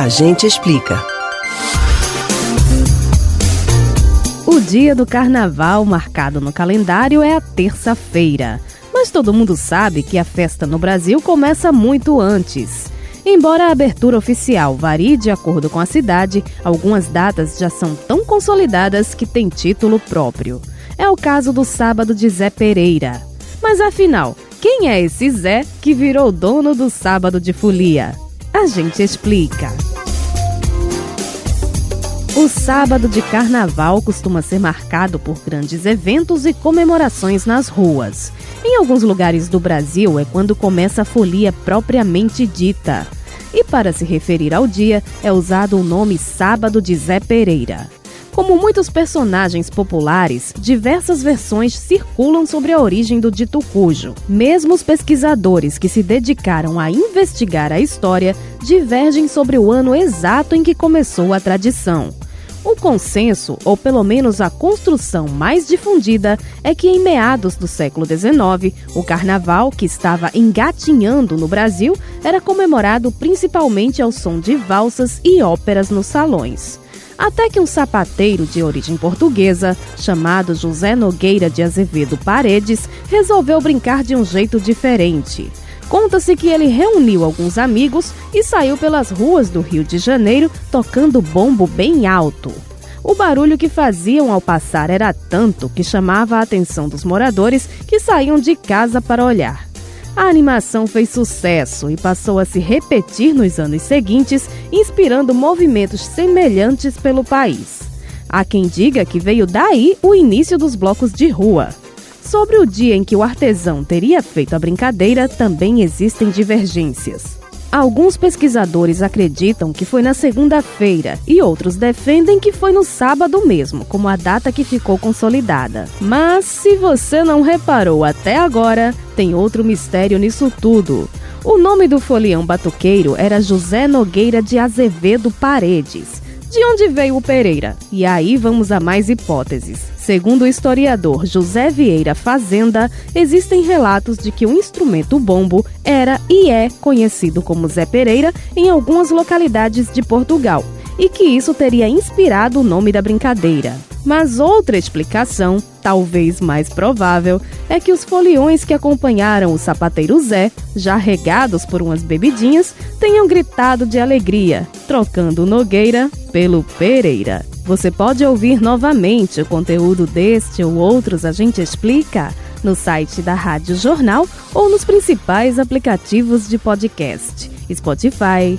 A gente explica. O dia do carnaval marcado no calendário é a terça-feira. Mas todo mundo sabe que a festa no Brasil começa muito antes. Embora a abertura oficial varie de acordo com a cidade, algumas datas já são tão consolidadas que têm título próprio. É o caso do sábado de Zé Pereira. Mas afinal, quem é esse Zé que virou dono do sábado de folia? A gente explica. O sábado de carnaval costuma ser marcado por grandes eventos e comemorações nas ruas. Em alguns lugares do Brasil é quando começa a folia propriamente dita. E para se referir ao dia é usado o nome Sábado de Zé Pereira. Como muitos personagens populares, diversas versões circulam sobre a origem do dito cujo. Mesmo os pesquisadores que se dedicaram a investigar a história divergem sobre o ano exato em que começou a tradição. O consenso, ou pelo menos a construção mais difundida, é que em meados do século XIX, o carnaval, que estava engatinhando no Brasil, era comemorado principalmente ao som de valsas e óperas nos salões. Até que um sapateiro de origem portuguesa, chamado José Nogueira de Azevedo Paredes, resolveu brincar de um jeito diferente. Conta-se que ele reuniu alguns amigos e saiu pelas ruas do Rio de Janeiro tocando bombo bem alto. O barulho que faziam ao passar era tanto que chamava a atenção dos moradores que saíam de casa para olhar. A animação fez sucesso e passou a se repetir nos anos seguintes, inspirando movimentos semelhantes pelo país. Há quem diga que veio daí o início dos blocos de rua. Sobre o dia em que o artesão teria feito a brincadeira, também existem divergências. Alguns pesquisadores acreditam que foi na segunda-feira e outros defendem que foi no sábado mesmo, como a data que ficou consolidada. Mas se você não reparou até agora, tem outro mistério nisso tudo. O nome do folião batuqueiro era José Nogueira de Azevedo Paredes. De onde veio o Pereira? E aí vamos a mais hipóteses. Segundo o historiador José Vieira Fazenda, existem relatos de que o instrumento bombo era e é conhecido como Zé Pereira em algumas localidades de Portugal e que isso teria inspirado o nome da brincadeira. Mas outra explicação, talvez mais provável, é que os foliões que acompanharam o sapateiro Zé, já regados por umas bebidinhas, tenham gritado de alegria, trocando Nogueira pelo Pereira. Você pode ouvir novamente o conteúdo deste ou outros A Gente Explica no site da Rádio Jornal ou nos principais aplicativos de podcast: Spotify,